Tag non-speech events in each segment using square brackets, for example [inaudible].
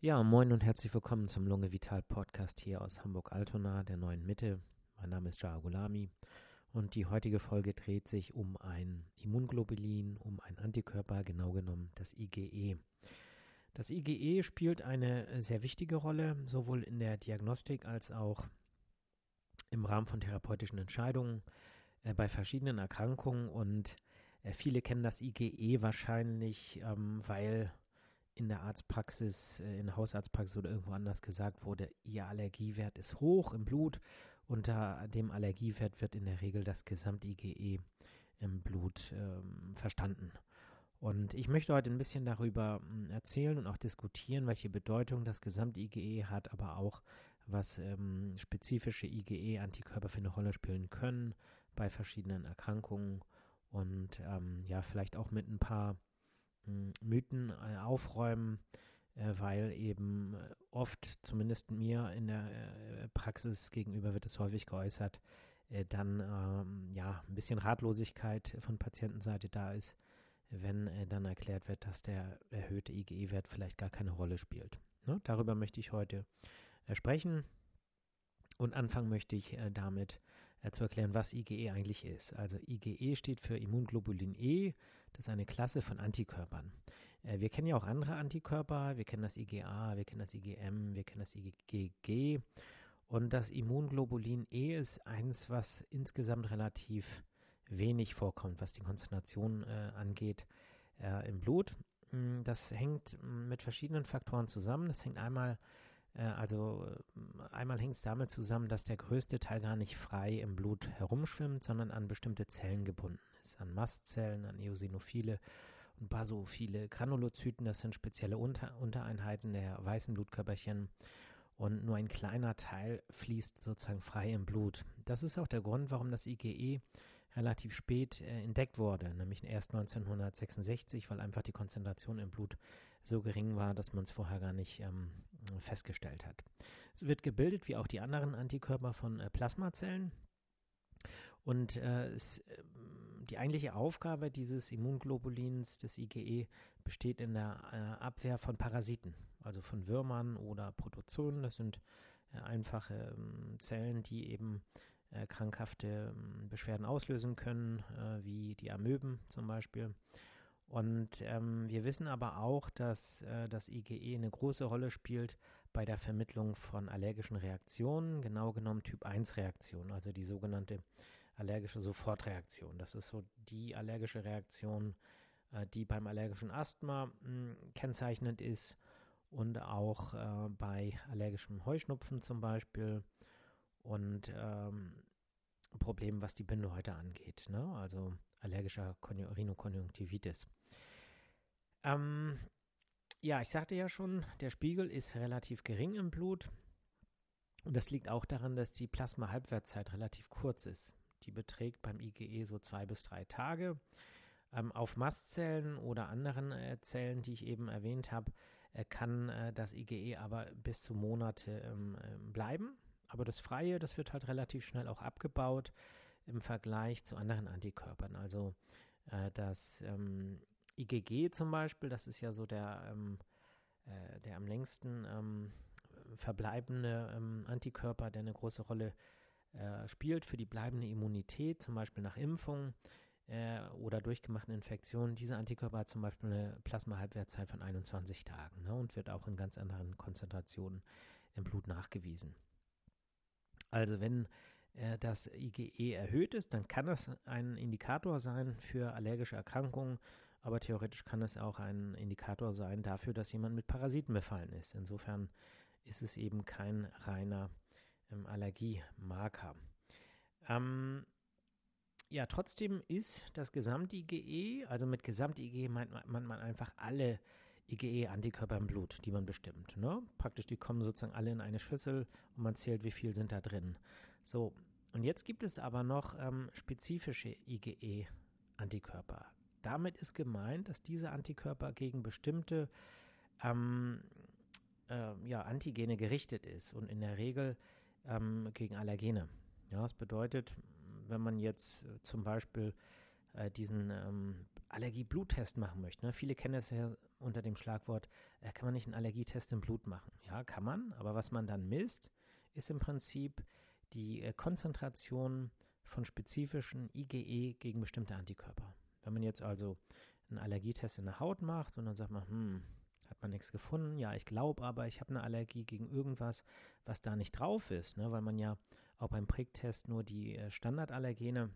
Ja, moin und herzlich willkommen zum Lunge Vital Podcast hier aus Hamburg-Altona, der neuen Mitte. Mein Name ist Jaa Gulami und die heutige Folge dreht sich um ein Immunglobulin, um ein Antikörper, genau genommen das IgE. Das IgE spielt eine sehr wichtige Rolle, sowohl in der Diagnostik als auch im Rahmen von therapeutischen Entscheidungen äh, bei verschiedenen Erkrankungen und äh, viele kennen das IgE wahrscheinlich, ähm, weil in der Arztpraxis, äh, in der Hausarztpraxis oder irgendwo anders gesagt wurde, ihr Allergiewert ist hoch im Blut. Unter dem Allergiewert wird in der Regel das Gesamt-IgE im Blut ähm, verstanden. Und ich möchte heute ein bisschen darüber hm, erzählen und auch diskutieren, welche Bedeutung das Gesamt-IgE hat, aber auch, was ähm, spezifische IgE-Antikörper für eine Rolle spielen können bei verschiedenen Erkrankungen und ähm, ja, vielleicht auch mit ein paar Mythen äh, aufräumen, äh, weil eben äh, oft, zumindest mir in der Praxis gegenüber wird es häufig geäußert, dann ähm, ja ein bisschen Ratlosigkeit von Patientenseite da ist, wenn dann erklärt wird, dass der erhöhte IgE-Wert vielleicht gar keine Rolle spielt. Ne? Darüber möchte ich heute sprechen und anfangen möchte ich damit äh, zu erklären, was IgE eigentlich ist. Also IgE steht für Immunglobulin E, das ist eine Klasse von Antikörpern. Äh, wir kennen ja auch andere Antikörper, wir kennen das IgA, wir kennen das IgM, wir kennen das IgG. Und das Immunglobulin E ist eins, was insgesamt relativ wenig vorkommt, was die Konzentration äh, angeht äh, im Blut. Mm, das hängt mm, mit verschiedenen Faktoren zusammen. Das hängt einmal also äh, einmal hängt es damit zusammen, dass der größte Teil gar nicht frei im Blut herumschwimmt, sondern an bestimmte Zellen gebunden ist, an Mastzellen, an Eosinophile und Basophile. Granulozyten, das sind spezielle Unter Untereinheiten der weißen Blutkörperchen und nur ein kleiner Teil fließt sozusagen frei im Blut. Das ist auch der Grund, warum das IgE relativ spät äh, entdeckt wurde, nämlich erst 1966, weil einfach die Konzentration im Blut so gering war, dass man es vorher gar nicht ähm, festgestellt hat. Es wird gebildet, wie auch die anderen Antikörper von äh, Plasmazellen. Und äh, es, äh, die eigentliche Aufgabe dieses Immunglobulins, des IgE, besteht in der äh, Abwehr von Parasiten, also von Würmern oder Protozoen. Das sind äh, einfache ähm, Zellen, die eben äh, krankhafte ähm, Beschwerden auslösen können, wie die Amöben zum Beispiel. Und ähm, wir wissen aber auch, dass äh, das IgE eine große Rolle spielt bei der Vermittlung von allergischen Reaktionen, genau genommen Typ-1-Reaktionen, also die sogenannte allergische Sofortreaktion. Das ist so die allergische Reaktion, äh, die beim allergischen Asthma mh, hm, kennzeichnend ist und auch äh, bei allergischem Heuschnupfen zum Beispiel und ähm, Problemen, was die Bindehäute angeht, ne? also allergischer Rhinokonjunktivitis. Ähm, ja, ich sagte ja schon, der Spiegel ist relativ gering im Blut. Und das liegt auch daran, dass die Plasma-Halbwertszeit relativ kurz ist. Die beträgt beim IgE so zwei bis drei Tage. Ähm, auf Mastzellen oder anderen äh, Zellen, die ich eben erwähnt habe, äh, kann äh, das IgE aber bis zu Monate ähm, ähm, bleiben. Aber das Freie, das wird halt relativ schnell auch abgebaut im Vergleich zu anderen Antikörpern. Also äh, das ähm, IgG zum Beispiel, das ist ja so der, ähm, äh, der am längsten ähm, verbleibende ähm, Antikörper, der eine große Rolle äh, spielt für die bleibende Immunität, zum Beispiel nach Impfung äh, oder durchgemachten Infektionen. Dieser Antikörper hat zum Beispiel eine Plasma-Halbwertszeit von 21 Tagen ne, und wird auch in ganz anderen Konzentrationen im Blut nachgewiesen. Also wenn äh, das IgE erhöht ist, dann kann das ein Indikator sein für allergische Erkrankungen, aber theoretisch kann es auch ein Indikator sein dafür, dass jemand mit Parasiten befallen ist. Insofern ist es eben kein reiner ähm, Allergiemarker. Ähm, ja, trotzdem ist das Gesamt-IgE, also mit Gesamt-IgE meint man, man einfach alle IgE-Antikörper im Blut, die man bestimmt. Ne? Praktisch, die kommen sozusagen alle in eine Schüssel und man zählt, wie viel sind da drin. So, und jetzt gibt es aber noch ähm, spezifische IgE-Antikörper. Damit ist gemeint, dass diese Antikörper gegen bestimmte ähm, äh, ja, Antigene gerichtet ist und in der Regel ähm, gegen Allergene. Ja, das bedeutet, wenn man jetzt äh, zum Beispiel äh, diesen ähm, Allergie-Bluttest machen möchte. Ne? Viele kennen das ja unter dem Schlagwort, äh, kann man nicht einen Allergietest im Blut machen? Ja, kann man, aber was man dann misst, ist im Prinzip die äh, Konzentration von spezifischen IgE gegen bestimmte Antikörper. Wenn man jetzt also einen Allergietest in der Haut macht und dann sagt man, hm, hat man nichts gefunden, ja, ich glaube aber, ich habe eine Allergie gegen irgendwas, was da nicht drauf ist, ne? weil man ja auch beim Pricktest nur die äh, Standardallergene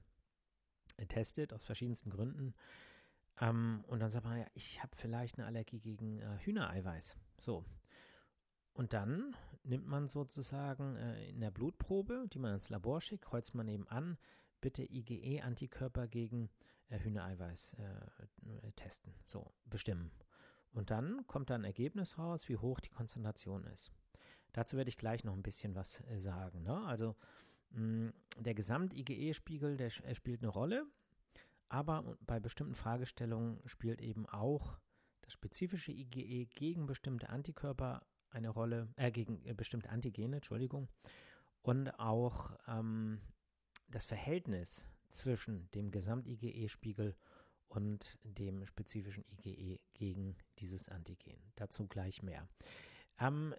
äh, testet, aus verschiedensten Gründen. Ähm, und dann sagt man, ja, ich habe vielleicht eine Allergie gegen äh, Hühnereiweiß. So. Und dann nimmt man sozusagen äh, in der Blutprobe, die man ins Labor schickt, kreuzt man eben an, bitte IgE-Antikörper gegen äh, Hühnereiweiß äh, testen. So, bestimmen. Und dann kommt da ein Ergebnis raus, wie hoch die Konzentration ist. Dazu werde ich gleich noch ein bisschen was äh, sagen. Ne? Also der Gesamt-IgE-Spiegel, der spielt eine Rolle, aber bei bestimmten Fragestellungen spielt eben auch das spezifische IgE gegen bestimmte Antikörper eine Rolle, äh, gegen äh, bestimmte Antigene, Entschuldigung, und auch ähm, das Verhältnis zwischen dem Gesamt-IgE-Spiegel und dem spezifischen IgE gegen dieses Antigen. Dazu gleich mehr. Ähm,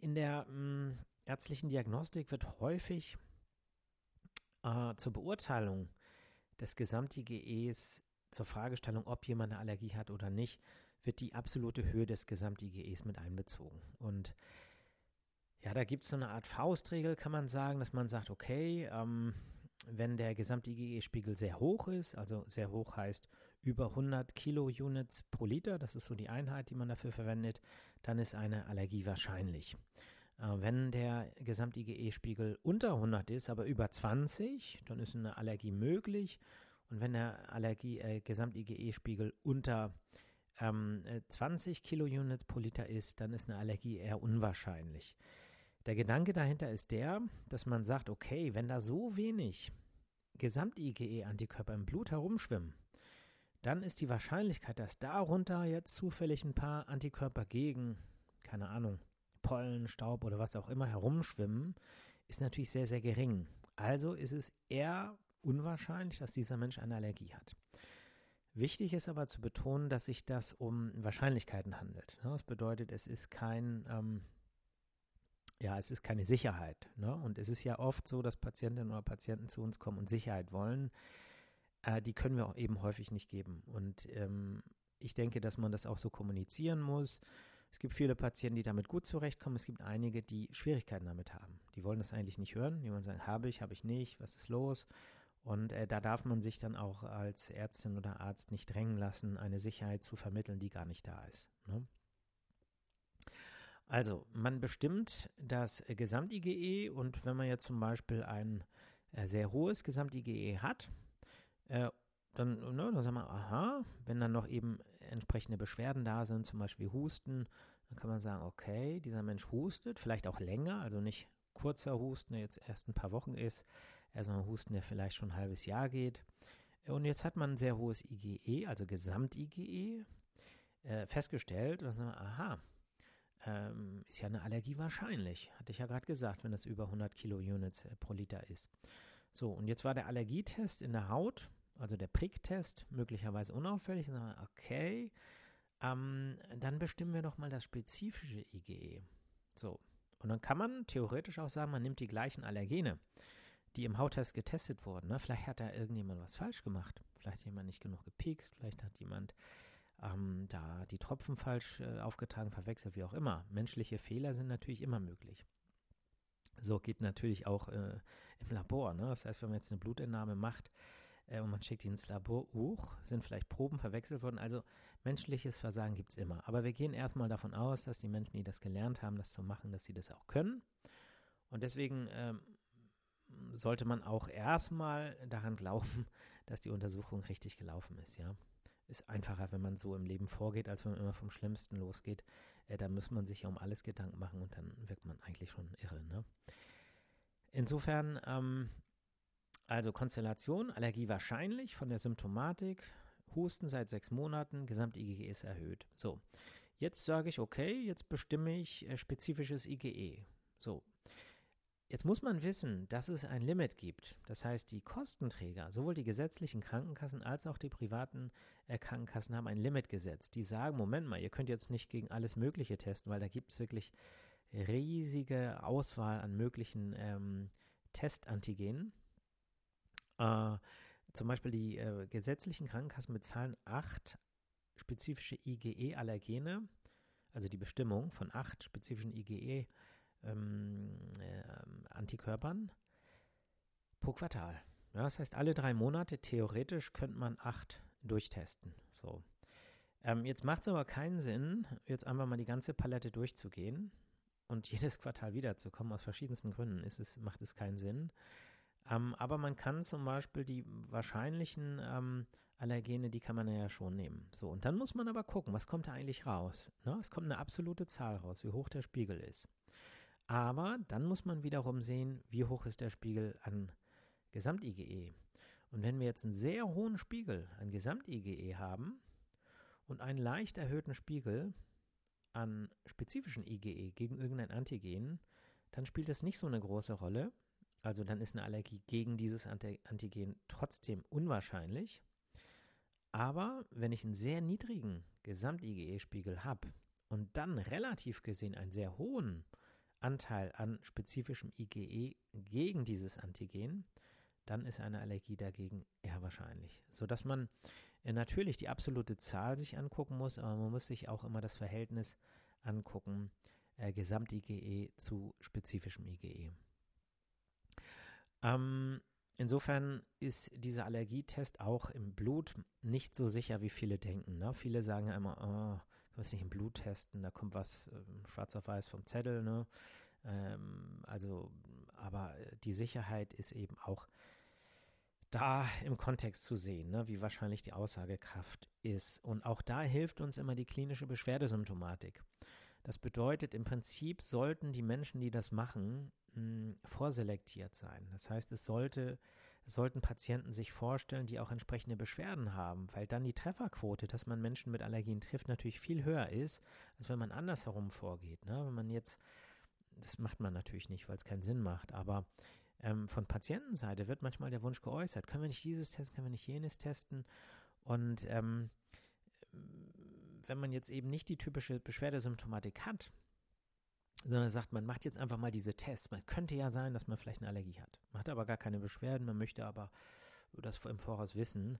in der mh, ärztlichen Diagnostik wird häufig äh, zur Beurteilung des Gesamt-IgEs zur Fragestellung, ob jemand eine Allergie hat oder nicht, wird die absolute Höhe des Gesamt-IgEs mit einbezogen. Und ja, da gibt es so eine Art Faustregel, kann man sagen, dass man sagt, okay, ähm, wenn der Gesamt-IgE-Spiegel sehr hoch ist, also sehr hoch heißt über 100 Kilounits pro Liter, das ist so die Einheit, die man dafür verwendet, dann ist eine Allergie wahrscheinlich. Äh, wenn der Gesamt-IgE-Spiegel unter 100 ist, aber über 20, dann ist eine Allergie möglich. Und wenn der äh, Gesamt-IgE-Spiegel unter ähm, 20 äh, Kilounits pro Liter ist, dann ist eine Allergie eher unwahrscheinlich. Der Gedanke dahinter ist der, dass man sagt, okay, wenn da so wenig Gesamt-IgE-Antikörper im Blut herumschwimmen, dann ist die Wahrscheinlichkeit, dass darunter jetzt zufällig ein paar Antikörper gegen, keine Ahnung, Pollen, Staub oder was auch immer herumschwimmen, ist natürlich sehr, sehr gering. Also ist es eher unwahrscheinlich, dass dieser Mensch eine Allergie hat. Wichtig ist aber zu betonen, dass sich das um Wahrscheinlichkeiten handelt. Das bedeutet, es ist kein ähm, ja, es ist keine Sicherheit. Ne? Und es ist ja oft so, dass Patientinnen oder Patienten zu uns kommen und Sicherheit wollen. Äh, die können wir auch eben häufig nicht geben. Und ähm, ich denke, dass man das auch so kommunizieren muss. Es gibt viele Patienten, die damit gut zurechtkommen. Es gibt einige, die Schwierigkeiten damit haben. Die wollen das eigentlich nicht hören. Die wollen sagen, habe ich, habe ich nicht, was ist los? Und äh, da darf man sich dann auch als Ärztin oder Arzt nicht drängen lassen, eine Sicherheit zu vermitteln, die gar nicht da ist. Ne? Also, man bestimmt das Gesamt-IgE und wenn man jetzt zum Beispiel ein äh, sehr hohes Gesamt-IgE hat, äh, dann, ne, dann sagen wir, aha, wenn dann noch eben entsprechende Beschwerden da sind, zum Beispiel Husten, dann kann man sagen, okay, dieser Mensch hustet, vielleicht auch länger, also nicht kurzer Husten, der jetzt erst ein paar Wochen ist, sondern Husten, der vielleicht schon ein halbes Jahr geht. Und jetzt hat man ein sehr hohes IgE, also Gesamt-IgE, äh, festgestellt und dann sagen wir, aha, ähm, ist ja eine Allergie wahrscheinlich. Hatte ich ja gerade gesagt, wenn das über 100 Kilounits äh, pro Liter ist. So, und jetzt war der Allergietest in der Haut, also der Pricktest, möglicherweise unauffällig. Okay, ähm, dann bestimmen wir doch mal das spezifische IgE. So, und dann kann man theoretisch auch sagen, man nimmt die gleichen Allergene, die im Hauttest getestet wurden. Ne? Vielleicht hat da irgendjemand was falsch gemacht. Vielleicht hat jemand nicht genug gepikst, vielleicht hat jemand ähm, da die Tropfen falsch äh, aufgetragen, verwechselt, wie auch immer. Menschliche Fehler sind natürlich immer möglich. So geht natürlich auch äh, im Labor. Ne? Das heißt, wenn man jetzt eine Blutentnahme macht äh, und man schickt die ins Labor, uch, sind vielleicht Proben verwechselt worden. Also menschliches Versagen gibt es immer. Aber wir gehen erstmal davon aus, dass die Menschen, die das gelernt haben, das zu machen, dass sie das auch können. Und deswegen ähm, sollte man auch erstmal daran glauben, [laughs] dass die Untersuchung richtig gelaufen ist, ja ist einfacher, wenn man so im Leben vorgeht, als wenn man immer vom Schlimmsten losgeht. Äh, da muss man sich ja um alles Gedanken machen und dann wirkt man eigentlich schon irre. Ne? Insofern, ähm, also Konstellation, Allergie wahrscheinlich von der Symptomatik, Husten seit sechs Monaten, Gesamt-IgE ist erhöht. So, jetzt sage ich, okay, jetzt bestimme ich äh, spezifisches IgE. So, Jetzt muss man wissen, dass es ein Limit gibt. Das heißt, die Kostenträger, sowohl die gesetzlichen Krankenkassen als auch die privaten äh, Krankenkassen haben ein Limit gesetzt. Die sagen, Moment mal, ihr könnt jetzt nicht gegen alles Mögliche testen, weil da gibt es wirklich riesige Auswahl an möglichen ähm, Testantigenen. Äh, zum Beispiel die äh, gesetzlichen Krankenkassen bezahlen acht spezifische IgE-Allergene, also die Bestimmung von acht spezifischen IgE-Allergenen ähm, äh, pro Quartal. Ja, das heißt, alle drei Monate theoretisch könnte man acht durchtesten. So. Ähm, jetzt macht es aber keinen Sinn, jetzt einfach mal die ganze Palette durchzugehen und [laughs] jedes Quartal wiederzukommen. Aus verschiedensten Gründen ist es, macht es keinen Sinn. Ähm, aber man kann zum Beispiel die wahrscheinlichen ähm, Allergene, die kann man ja schon nehmen. So, und dann muss man aber gucken, was kommt da eigentlich raus? Ne? Es kommt eine absolute Zahl raus, wie hoch der Spiegel ist. Aber dann muss man wiederum sehen, wie hoch ist der Spiegel an Gesamt-IgE. Und wenn wir jetzt einen sehr hohen Spiegel an Gesamt-IgE haben und einen leicht erhöhten Spiegel an spezifischen IgE gegen irgendein Antigen, dann spielt das nicht so eine große Rolle. Also dann ist eine Allergie gegen dieses Antigen trotzdem unwahrscheinlich. Aber wenn ich einen sehr niedrigen Gesamt-IgE-Spiegel habe und dann relativ gesehen einen sehr hohen Anteil an spezifischem IgE gegen dieses Antigen, dann ist eine Allergie dagegen eher wahrscheinlich. Sodass man äh, natürlich die absolute Zahl sich angucken muss, aber man muss sich auch immer das Verhältnis angucken, äh, Gesamt-IgE zu spezifischem IgE. Ähm, insofern ist dieser Allergietest auch im Blut nicht so sicher, wie viele denken. Ne? Viele sagen ja immer, oh, du musst nicht im Blut testen, da kommt was äh, schwarz auf weiß vom Zettel, ne? Ähm, also, aber die Sicherheit ist eben auch da im Kontext zu sehen, ne, wie wahrscheinlich die Aussagekraft ist. Und auch da hilft uns immer die klinische Beschwerdesymptomatik. Das bedeutet, im Prinzip sollten die Menschen, die das machen, vorselektiert sein. Das heißt, es sollte es sollten Patienten sich vorstellen, die auch entsprechende Beschwerden haben, weil dann die Trefferquote, dass man Menschen mit Allergien trifft, natürlich viel höher ist, als wenn man andersherum vorgeht. Ne? Wenn man jetzt, das macht man natürlich nicht, weil es keinen Sinn macht, aber ähm, von Patientenseite wird manchmal der Wunsch geäußert, können wir nicht dieses testen, können wir nicht jenes testen und ähm, wenn man jetzt eben nicht die typische Beschwerdesymptomatik hat, sondern sagt, man macht jetzt einfach mal diese Tests. Man könnte ja sein, dass man vielleicht eine Allergie hat. Man hat aber gar keine Beschwerden, man möchte aber das im Voraus wissen.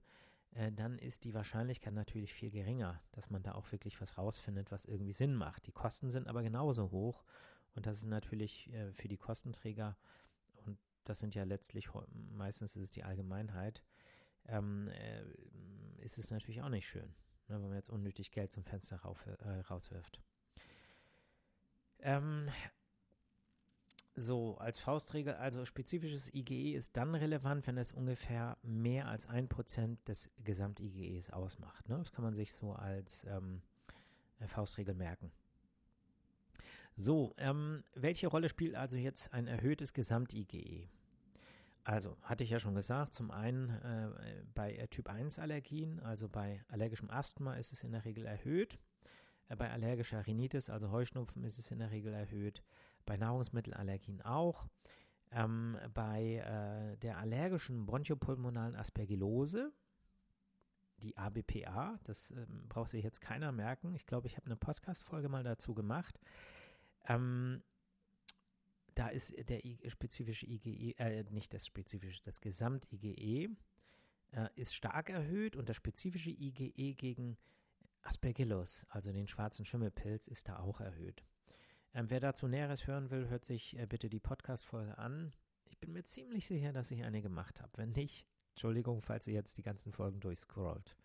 Äh, dann ist die Wahrscheinlichkeit natürlich viel geringer, dass man da auch wirklich was rausfindet, was irgendwie Sinn macht. Die Kosten sind aber genauso hoch und das ist natürlich äh, für die Kostenträger, und das sind ja letztlich meistens ist es die Allgemeinheit, ähm, äh, ist es natürlich auch nicht schön, ne, wenn man jetzt unnötig Geld zum Fenster rauf, äh, rauswirft. Ähm, so, als Faustregel, also spezifisches IgE ist dann relevant, wenn es ungefähr mehr als ein Prozent des Gesamt-IgEs ausmacht. Ne? Das kann man sich so als ähm, Faustregel merken. So, ähm, welche Rolle spielt also jetzt ein erhöhtes Gesamt-IgE? Also, hatte ich ja schon gesagt, zum einen äh, bei Typ 1 Allergien, also bei allergischem Asthma ist es in der Regel erhöht. Äh, bei allergischer Rhinitis, also Heuschnupfen, ist es in der Regel erhöht. Bei Nahrungsmittelallergien auch. Ähm, bei äh, der allergischen bronchopulmonalen Aspergillose, die ABPA, das ähm, braucht sich jetzt keiner merken. Ich glaube, ich habe eine Podcast-Folge mal dazu gemacht. Ähm, da ist der spezifische IgE, äh, nicht das spezifische, das Gesamt-IgE äh, ist stark erhöht und das spezifische IgE gegen Aspergillus, also den schwarzen Schimmelpilz, ist da auch erhöht. Ähm, wer dazu Näheres hören will, hört sich äh, bitte die Podcast-Folge an. Ich bin mir ziemlich sicher, dass ich eine gemacht habe. Wenn nicht, Entschuldigung, falls ihr jetzt die ganzen Folgen durchscrollt.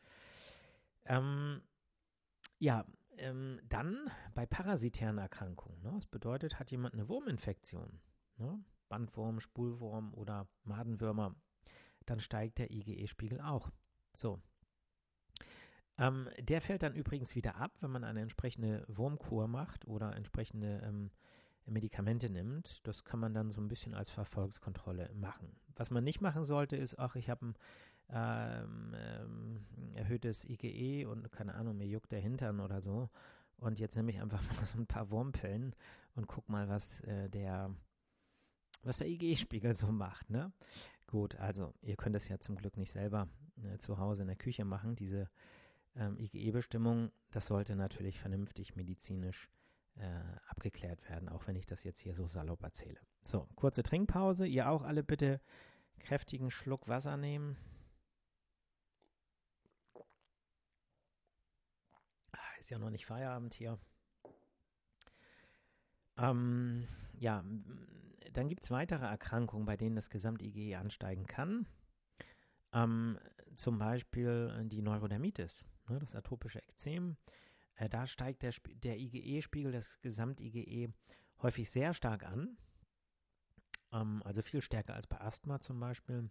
Ähm, ja, ähm, dann bei parasitären Erkrankungen. Ne? Das bedeutet, hat jemand eine Wurminfektion, ne? Bandwurm, Spulwurm oder Madenwürmer, dann steigt der IgE-Spiegel auch. So. Ähm, der fällt dann übrigens wieder ab, wenn man eine entsprechende Wurmkur macht oder entsprechende ähm, Medikamente nimmt. Das kann man dann so ein bisschen als Verfolgskontrolle machen. Was man nicht machen sollte, ist, ach, ich habe ein ähm, ähm, erhöhtes IgE und keine Ahnung, mir juckt der Hintern oder so. Und jetzt nehme ich einfach [laughs] mal so ein paar Wurmpillen und guck mal, was äh, der was der IgE-Spiegel so macht. Ne? Gut, also ihr könnt es ja zum Glück nicht selber äh, zu Hause in der Küche machen. Diese ähm, IgE-Bestimmung, das sollte natürlich vernünftig medizinisch äh, abgeklärt werden, auch wenn ich das jetzt hier so salopp erzähle. So, kurze Trinkpause. Ihr auch alle bitte kräftigen Schluck Wasser nehmen. Ist ja noch nicht Feierabend hier. Ähm, ja, dann gibt es weitere Erkrankungen, bei denen das Gesamt-IgE ansteigen kann. Ähm, zum Beispiel die Neurodermitis, ne, das atopische Ekzem. Äh, da steigt der, der IgE-Spiegel, das Gesamt-IgE, häufig sehr stark an. Ähm, also viel stärker als bei Asthma zum Beispiel.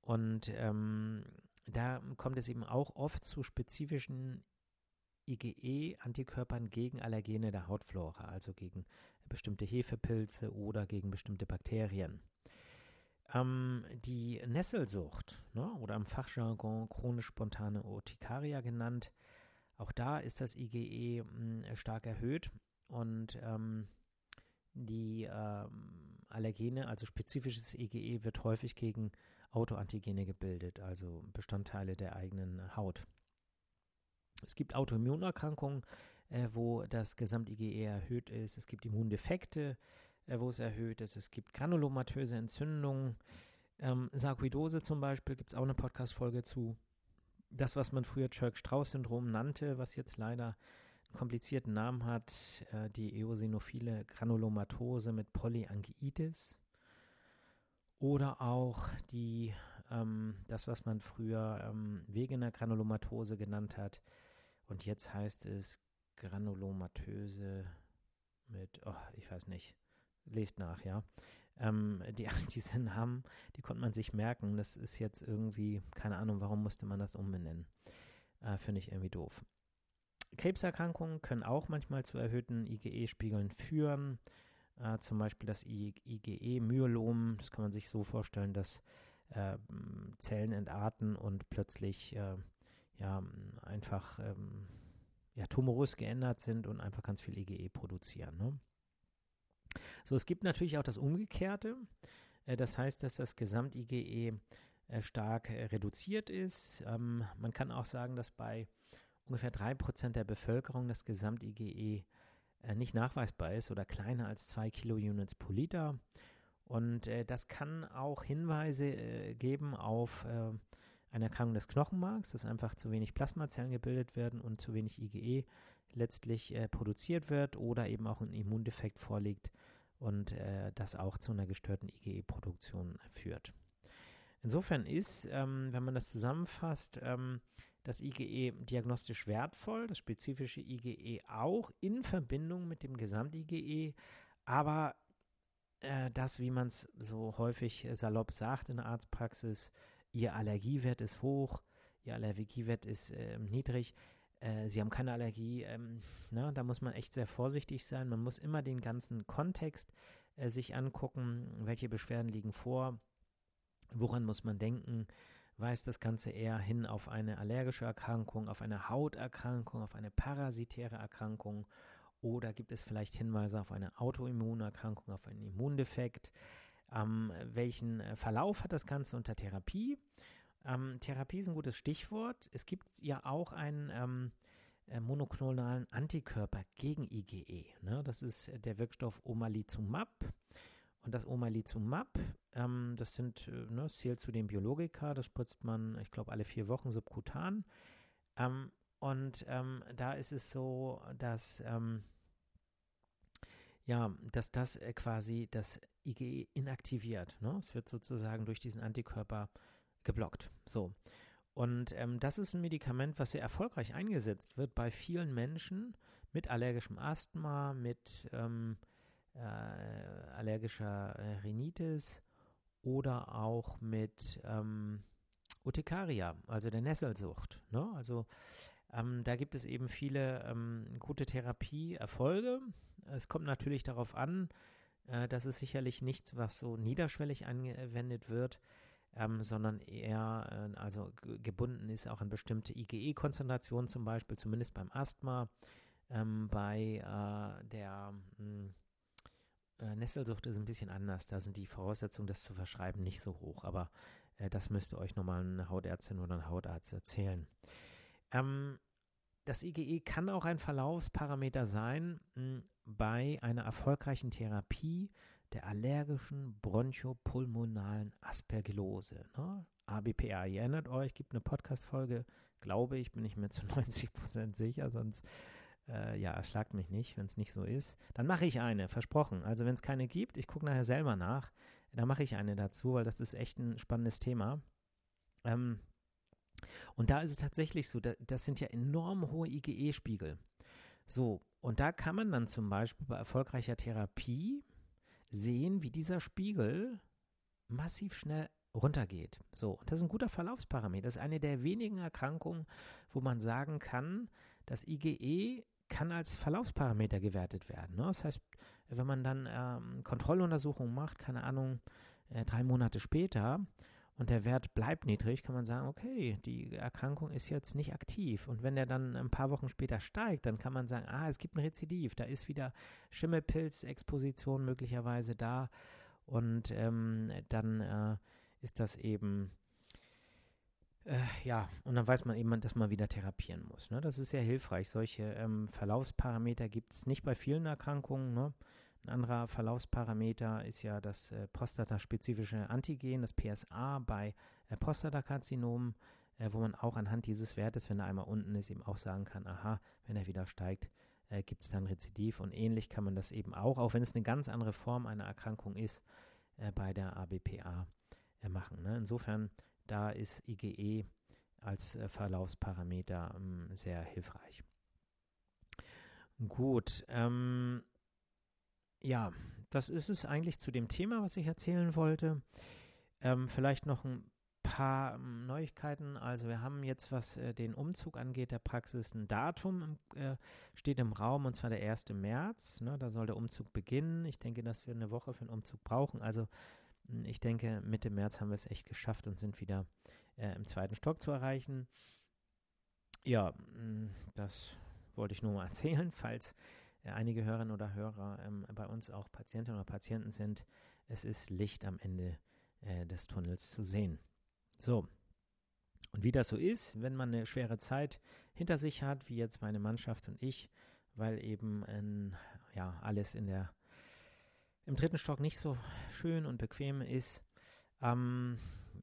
Und ähm, da kommt es eben auch oft zu spezifischen IgE-Antikörpern gegen Allergene der Hautflora, also gegen bestimmte Hefepilze oder gegen bestimmte Bakterien. Ähm, die Nesselsucht ne, oder im Fachjargon chronisch spontane Urtikaria genannt, auch da ist das IgE mh, hm, stark erhöht und ähm, die ähm, Allergene, also spezifisches IgE, wird häufig gegen Autoantigene gebildet, also Bestandteile der eigenen Haut. Es gibt Autoimmunerkrankungen, äh, wo das Gesamt-IgE erhöht ist. Es gibt Immundefekte, äh, wo es erhöht ist. Es gibt granulomatöse Entzündungen. Ähm, Sarkoidose zum Beispiel gibt es auch eine Podcast-Folge zu. Das, was man früher Church-Strauss-Syndrom nannte, was jetzt leider einen komplizierten Namen hat, äh, die eosinophile Granulomatose mit Polyangiitis. Oder auch die, ähm, das, was man früher ähm, Wegener Granulomatose genannt hat, und jetzt heißt es granulomatöse mit, oh, ich weiß nicht, lest nach, ja. Ähm, die, [laughs] diese Namen, die konnte man sich merken. Das ist jetzt irgendwie, keine Ahnung, warum musste man das umbenennen. Äh, Finde ich irgendwie doof. Krebserkrankungen können auch manchmal zu erhöhten IgE-Spiegeln führen. Äh, zum Beispiel das IgE-Myelom. Das kann man sich so vorstellen, dass äh, Zellen entarten und plötzlich äh, ja, einfach ähm, ja, tumorös geändert sind und einfach ganz viel IgE produzieren. Ne? So, es gibt natürlich auch das Umgekehrte. Äh, das heißt, dass das Gesamt-IgE äh, stark äh, reduziert ist. Ähm, man kann auch sagen, dass bei ungefähr 3% der Bevölkerung das Gesamt-IgE äh, nicht nachweisbar ist oder kleiner als 2 Kilounits pro Liter. Und äh, das kann auch Hinweise äh, geben auf eine Erkrankung des Knochenmarks, dass einfach zu wenig Plasmazellen gebildet werden und zu wenig IgE letztlich äh, produziert wird oder eben auch ein Immundefekt vorliegt und äh, das auch zu einer gestörten IgE-Produktion führt. Insofern ist, ähm, wenn man das zusammenfasst, ähm, das IgE diagnostisch wertvoll, das spezifische IgE auch in Verbindung mit dem Gesamt-IgE, aber äh, das, wie man es so häufig salopp sagt in der Arztpraxis, Ihr Allergiewert ist hoch, Ihr Allergiewert ist äh, niedrig, äh, Sie haben keine Allergie, ähm, na, da muss man echt sehr vorsichtig sein. Man muss immer den ganzen Kontext äh, sich angucken, welche Beschwerden liegen vor, woran muss man denken, weist das Ganze eher hin auf eine allergische Erkrankung, auf eine Hauterkrankung, auf eine parasitäre Erkrankung? Oder gibt es vielleicht Hinweise auf eine Autoimmunerkrankung, auf einen Immundefekt? Ähm, welchen äh, Verlauf hat das Ganze unter Therapie? Ähm, Therapie ist ein gutes Stichwort. Es gibt ja auch einen ähm, äh, monoklonalen Antikörper gegen IgE. Ne? Das ist der Wirkstoff Omalizumab. Und das Omalizumab, ähm, das sind, äh, ne, zählt zu den Biologika, das spritzt man, ich glaube, alle vier Wochen subkutan. Ähm, und ähm, da ist es so, dass ähm, ja, dass das äh, quasi das IgE inaktiviert. Ne? Es wird sozusagen durch diesen Antikörper geblockt. So. Und ähm, das ist ein Medikament, was sehr erfolgreich eingesetzt wird bei vielen Menschen mit allergischem Asthma, mit ähm, äh, allergischer äh, Rhinitis oder auch mit ähm, Urtikaria, also der Nesselsucht. Ne? Also ähm, da gibt es eben viele ähm, gute Therapieerfolge. Es kommt natürlich darauf an, äh, das ist sicherlich nichts, was so niederschwellig angewendet wird, ähm, sondern eher äh, also gebunden ist auch an bestimmte IgE-Konzentrationen zum Beispiel, zumindest beim Asthma, ähm, bei äh, der hm, äh, Nesselsucht ist ein bisschen anders. Da sind die Voraussetzungen, das zu verschreiben, nicht so hoch. Aber äh, das müsste euch nochmal eine Hautärztin oder ein Hautarzt erzählen. Ähm, das IgE kann auch ein Verlaufsparameter sein hm, bei einer erfolgreichen Therapie der allergischen bronchopulmonalen Aspergillose. Ne? ABPA, ihr erinnert euch, gibt eine Podcast-Folge, glaube ich, bin ich mir zu [laughs] 90 Prozent sicher, sonst äh, ja, erschlagt mich nicht, wenn es nicht so ist. Dann mache ich eine, versprochen. Also wenn es keine gibt, ich gucke nachher selber nach, dann mache ich eine dazu, weil das ist echt ein spannendes Thema. Ähm, und da ist es tatsächlich so, da, das sind ja enorm hohe IgE-Spiegel. So, und da kann man dann zum Beispiel bei erfolgreicher Therapie sehen, wie dieser Spiegel massiv schnell runtergeht. So, und das ist ein guter Verlaufsparameter. Das ist eine der wenigen Erkrankungen, wo man sagen kann, das IgE kann als Verlaufsparameter gewertet werden. Ne? Das heißt, wenn man dann ähm, Kontrolluntersuchungen macht, keine Ahnung, äh, drei Monate später, und der Wert bleibt niedrig, kann man sagen, okay, die Erkrankung ist jetzt nicht aktiv. Und wenn der dann ein paar Wochen später steigt, dann kann man sagen, ah, es gibt ein Rezidiv, da ist wieder Schimmelpilzexposition möglicherweise da. Und ähm, dann äh, ist das eben, äh, ja, und dann weiß man eben, dass man wieder therapieren muss. Ne? Das ist sehr hilfreich. Solche ähm, Verlaufsparameter gibt es nicht bei vielen Erkrankungen. Ne? Ein anderer Verlaufsparameter ist ja das äh, prostataspezifische Antigen, das PSA bei äh, Prostatakarzinomen, äh, wo man auch anhand dieses Wertes, wenn er einmal unten ist, eben auch sagen kann, aha, wenn er wieder steigt, äh, gibt es dann Rezidiv. Und ähnlich kann man das eben auch, auch wenn es eine ganz andere Form einer Erkrankung ist, äh, bei der ABPA äh, machen. Ne? Insofern, da ist IgE als Verlaufsparameter ähm, sehr hilfreich. Gut, ähm, ja, das ist es eigentlich zu dem Thema, was ich erzählen wollte. Ähm, vielleicht noch ein paar ähm, Neuigkeiten. Also wir haben jetzt, was äh, den Umzug angeht, der Praxis ein Datum äh, steht im Raum und zwar der 1. März. Ne, da soll der Umzug beginnen. Ich denke, dass wir eine Woche für den Umzug brauchen. Also ich denke, Mitte März haben wir es echt geschafft und sind wieder äh, im zweiten Stock zu erreichen. Ja, das wollte ich nur mal [laughs] erzählen, falls einige Hörerinnen oder Hörer ähm, bei uns auch Patientinnen oder Patienten sind, es ist Licht am Ende äh, des Tunnels zu sehen. So. Und wie das so ist, wenn man eine schwere Zeit hinter sich hat, wie jetzt meine Mannschaft und ich, weil eben ähm, ja alles in der im dritten Stock nicht so schön und bequem ist, ähm,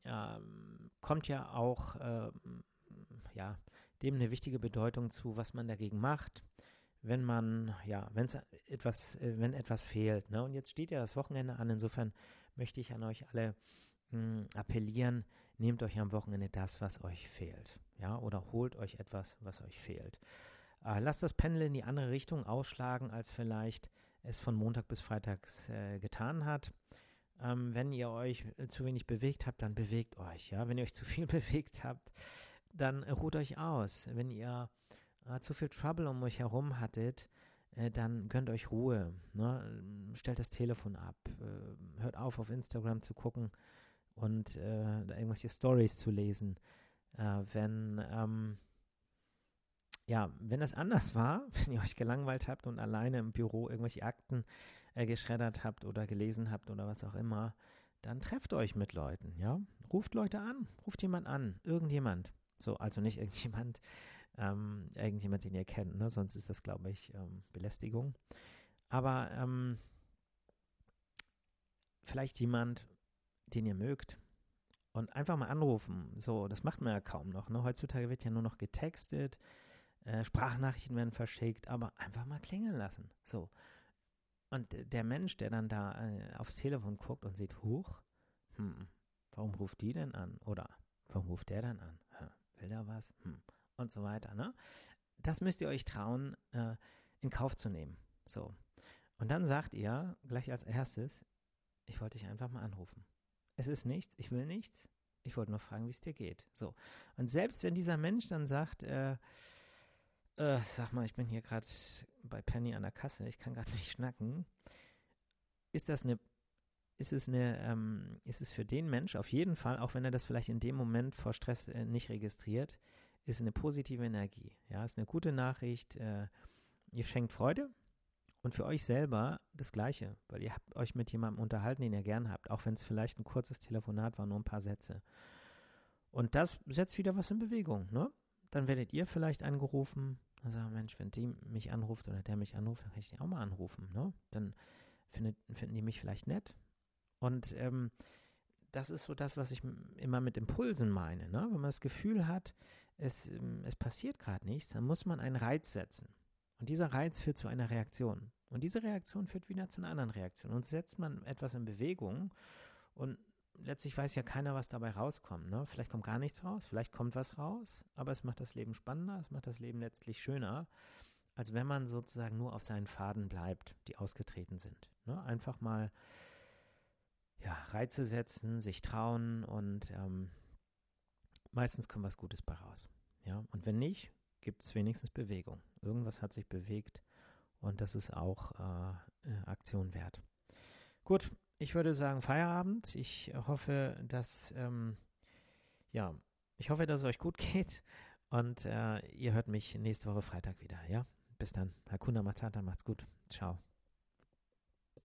ja, kommt ja auch äh, ja, dem eine wichtige Bedeutung zu, was man dagegen macht wenn man, ja, wenn es etwas, äh, wenn etwas fehlt. Ne? Und jetzt steht ja das Wochenende an, insofern möchte ich an euch alle mh, hm, appellieren, nehmt euch am Wochenende das, was euch fehlt. Ja, oder holt euch etwas, was euch fehlt. Äh, lasst das Pendel in die andere Richtung ausschlagen, als vielleicht es von Montag bis Freitags äh, getan hat. Ähm, wenn ihr euch äh, zu wenig bewegt habt, dann bewegt euch. Ja, wenn ihr euch [laughs] zu viel bewegt habt, dann ruht euch aus. Wenn ihr äh, zu viel Trouble um euch herum hattet, äh, dann gönnt euch Ruhe. Ne? Stellt das Telefon ab. Äh, hört auf, auf Instagram zu gucken und äh, irgendwelche Stories zu lesen. Äh, wenn, ähm, ja, wenn das anders [laughs] war, wenn ihr euch gelangweilt habt und alleine im Büro irgendwelche Akten äh, geschreddert habt oder gelesen habt oder was auch immer, dann trefft euch mit Leuten, ja. Ruft Leute an, ruft jemand an, irgendjemand. So, also nicht [laughs] irgendjemand, ähm, irgendjemand, den ihr kennt, ne? sonst ist das, glaube ich, ähm, Belästigung. Aber ähm, vielleicht jemand, den ihr mögt und einfach mal anrufen. So, das macht man ja kaum noch. Ne? Heutzutage wird ja nur noch getextet, äh, Sprachnachrichten werden verschickt, aber einfach mal klingeln lassen. So. Und der Mensch, der dann da äh, aufs Telefon guckt und sieht, huch, hm, warum ruft die denn an? Oder warum ruft der dann an? Will der was? Hm und so weiter. Ne? Das müsst ihr euch trauen, äh, in Kauf zu nehmen. So. Und dann sagt ihr gleich als erstes, ich wollte dich einfach mal anrufen. Es ist nichts, ich will nichts. Ich wollte nur fragen, wie es dir geht. So. Und selbst wenn dieser Mensch dann sagt, äh, äh, sag mal, ich bin hier gerade bei Penny an der Kasse, ich kann gerade [laughs] nicht schnacken, ist das eine, ist es eine, ähm, ist es für den Mensch auf jeden Fall, auch wenn er das vielleicht in dem Moment vor Stress äh, nicht registriert, ist eine positive Energie. Ja, ist eine gute Nachricht. Äh, ihr schenkt Freude Und für euch selber das Gleiche, weil ihr habt euch mit jemandem unterhalten, den ihr gern habt, auch wenn es vielleicht ein kurzes Telefonat war, nur ein paar Sätze. Und das setzt wieder was in Bewegung, ne? Dann werdet ihr vielleicht angerufen, dann sagen, Mensch, wenn die mich anruft oder der mich anruft, dann kann ich die auch mal anrufen, ne? Dann findet, finden die mich vielleicht nett. Und ähm, das ist so das, was ich immer mit Impulsen meine. Ne? Wenn man das Gefühl hat, es, ähm, es passiert gerade nichts, dann muss man einen Reiz setzen. Und dieser Reiz führt zu einer Reaktion. Und diese Reaktion führt wieder zu einer anderen Reaktion. Und setzt man etwas in Bewegung und letztlich weiß ja keiner, was dabei rauskommt. Ne? Vielleicht kommt gar nichts raus, vielleicht kommt was raus, aber es macht das Leben spannender, es macht das Leben letztlich schöner, als wenn man sozusagen nur auf seinen Faden bleibt, die ausgetreten sind. Ne? Einfach mal ja, Reize setzen, sich trauen und ähm, meistens kommt was Gutes bei raus. Ja? Und wenn nicht, gibt es wenigstens Bewegung. Irgendwas hat sich bewegt und das ist auch äh, äh, Aktion wert. Gut, ich würde sagen Feierabend. Ich hoffe, dass ähm, ja, ich hoffe, dass es euch gut [laughs] geht und äh, ihr hört mich nächste Woche Freitag wieder. Ja, bis dann. Hakuna Matata, macht's gut. Ciao.